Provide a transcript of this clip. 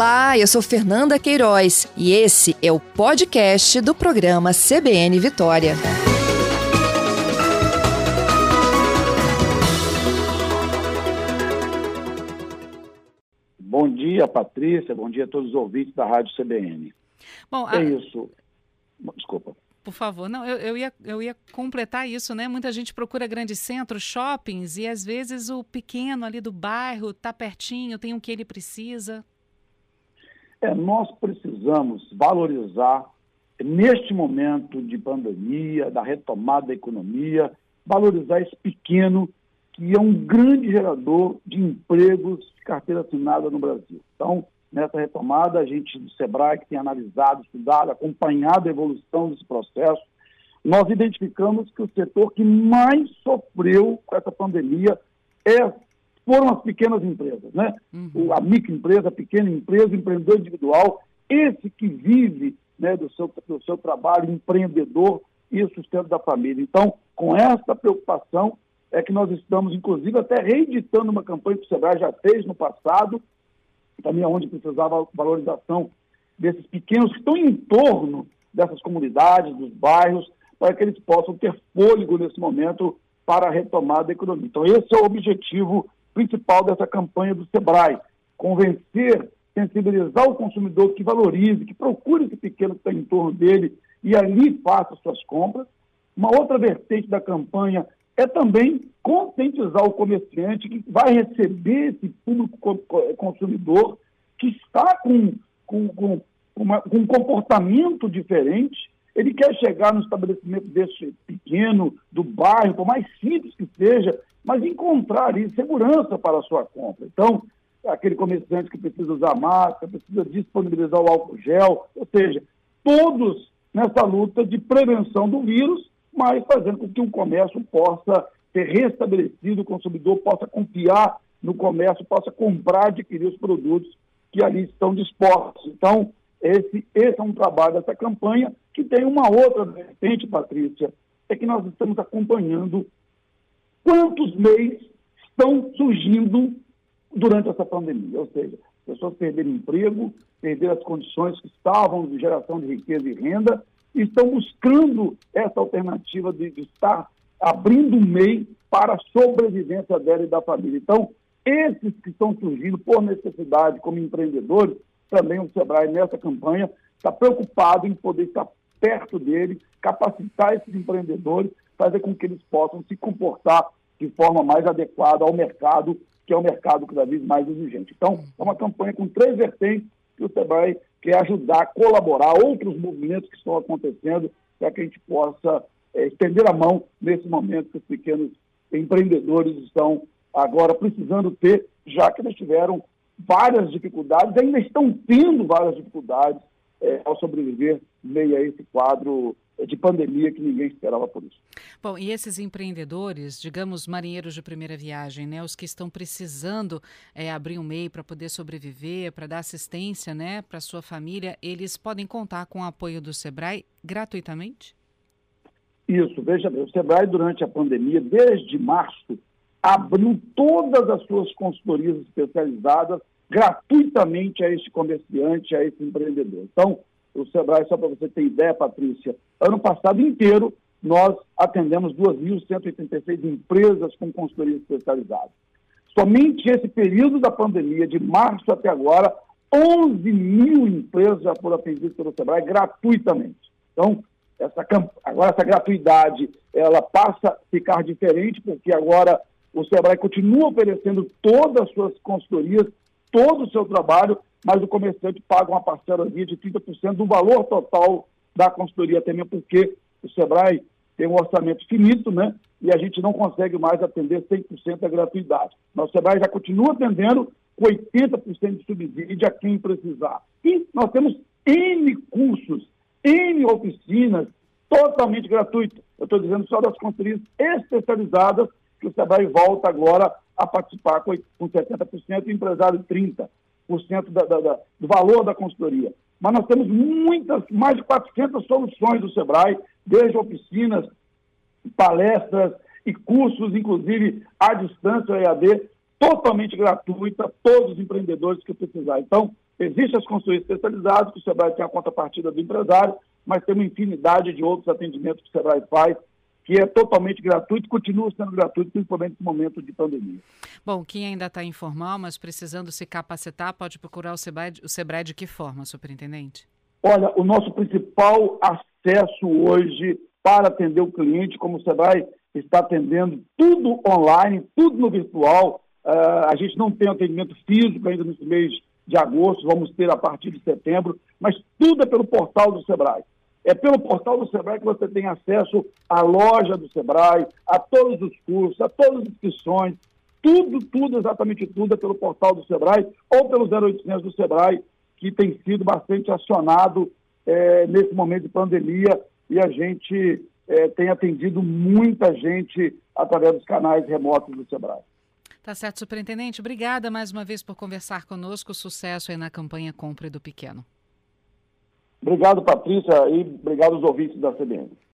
Olá, eu sou Fernanda Queiroz e esse é o podcast do programa CBN Vitória. Bom dia, Patrícia. Bom dia a todos os ouvintes da Rádio CBN. Bom, é a... isso. Desculpa. Por favor, não, eu, eu, ia, eu ia completar isso, né? Muita gente procura grandes centros, shoppings, e às vezes o pequeno ali do bairro está pertinho, tem o que ele precisa. É, nós precisamos valorizar, neste momento de pandemia, da retomada da economia, valorizar esse pequeno, que é um grande gerador de empregos de carteira assinada no Brasil. Então, nessa retomada, a gente do SEBRAE, que tem analisado, estudado, acompanhado a evolução desse processo, nós identificamos que o setor que mais sofreu com essa pandemia é foram as pequenas empresas, né? Uhum. A microempresa, a pequena empresa, o empreendedor individual, esse que vive né, do, seu, do seu trabalho empreendedor e o sustento da família. Então, com essa preocupação, é que nós estamos, inclusive, até reeditando uma campanha que o Sebrae já fez no passado, também onde precisava valorização desses pequenos que estão em torno dessas comunidades, dos bairros, para que eles possam ter fôlego nesse momento para a retomada da economia. Então, esse é o objetivo principal dessa campanha do SEBRAE, convencer, sensibilizar o consumidor que valorize, que procure esse pequeno que está em torno dele e ali faça suas compras. Uma outra vertente da campanha é também conscientizar o comerciante que vai receber esse público consumidor que está com, com, com, uma, com um comportamento diferente. Ele quer chegar no estabelecimento desse pequeno, do bairro, por mais simples que seja, mas encontrar ali segurança para a sua compra. Então, aquele comerciante que precisa usar máscara, precisa disponibilizar o álcool gel, ou seja, todos nessa luta de prevenção do vírus, mas fazendo com que o comércio possa ser restabelecido, o consumidor possa confiar no comércio, possa comprar, adquirir os produtos que ali estão dispostos. Então, esse, esse é um trabalho dessa campanha, que tem uma outra vertente, Patrícia, é que nós estamos acompanhando quantos meios estão surgindo durante essa pandemia. Ou seja, pessoas perderam emprego, perderam as condições que estavam de geração de riqueza e renda, e estão buscando essa alternativa de, de estar abrindo um meio para a sobrevivência dela e da família. Então, esses que estão surgindo por necessidade como empreendedores, também o Sebrae, nessa campanha, está preocupado em poder estar perto dele, capacitar esses empreendedores fazer com que eles possam se comportar de forma mais adequada ao mercado, que é o mercado cada vez mais exigente. Então, é uma campanha com três vertentes que o SEBRAE quer ajudar a colaborar outros movimentos que estão acontecendo para que a gente possa é, estender a mão nesse momento que os pequenos empreendedores estão agora precisando ter, já que eles tiveram várias dificuldades, ainda estão tendo várias dificuldades é, ao sobreviver meio a esse quadro de pandemia que ninguém esperava por isso. Bom, e esses empreendedores, digamos marinheiros de primeira viagem, né, os que estão precisando é, abrir um MEI para poder sobreviver, para dar assistência, né, para sua família, eles podem contar com o apoio do Sebrae gratuitamente? Isso, veja bem, o Sebrae durante a pandemia, desde março, abriu todas as suas consultorias especializadas gratuitamente a este comerciante, a esse empreendedor. Então, o Sebrae, só para você ter ideia, Patrícia, ano passado inteiro nós atendemos 2.186 empresas com consultoria especializada. Somente esse período da pandemia, de março até agora, 11 mil empresas já foram atendidas pelo Sebrae gratuitamente. Então, essa, agora essa gratuidade, ela passa a ficar diferente, porque agora o Sebrae continua oferecendo todas as suas consultorias, todo o seu trabalho, mas o comerciante paga uma parcela de 30% do valor total da consultoria, mesmo porque o SEBRAE tem um orçamento finito, né? E a gente não consegue mais atender 100% da gratuidade. Mas o SEBRAE já continua atendendo com 80% de subsídio a quem precisar. E nós temos N cursos, N oficinas totalmente gratuitas. Eu estou dizendo só das consultorias especializadas que o SEBRAE volta agora a participar com 70% e o empresário 30% da, da, da, do valor da consultoria. Mas nós temos muitas, mais de 400 soluções do SEBRAE, desde oficinas, palestras e cursos, inclusive à distância, EAD, totalmente gratuita, todos os empreendedores que precisar. Então, Existem as consultorias especializadas, que o SEBRAE tem a contrapartida do empresário, mas tem uma infinidade de outros atendimentos que o SEBRAE faz que é totalmente gratuito, continua sendo gratuito, principalmente no momento de pandemia. Bom, quem ainda está informal, mas precisando se capacitar, pode procurar o Sebrae, o Sebrae de que forma, superintendente? Olha, o nosso principal acesso hoje para atender o cliente, como o Sebrae está atendendo tudo online, tudo no virtual. Uh, a gente não tem atendimento físico ainda nesse mês de agosto, vamos ter a partir de setembro, mas tudo é pelo portal do Sebrae. É pelo portal do Sebrae que você tem acesso à loja do Sebrae, a todos os cursos, a todas as inscrições, tudo, tudo, exatamente tudo é pelo portal do Sebrae ou pelo 0800 do Sebrae, que tem sido bastante acionado é, nesse momento de pandemia e a gente é, tem atendido muita gente através dos canais remotos do Sebrae. Tá certo, superintendente. Obrigada mais uma vez por conversar conosco. Sucesso aí na campanha Compre do Pequeno. Obrigado, Patrícia, e obrigado aos ouvintes da CBN.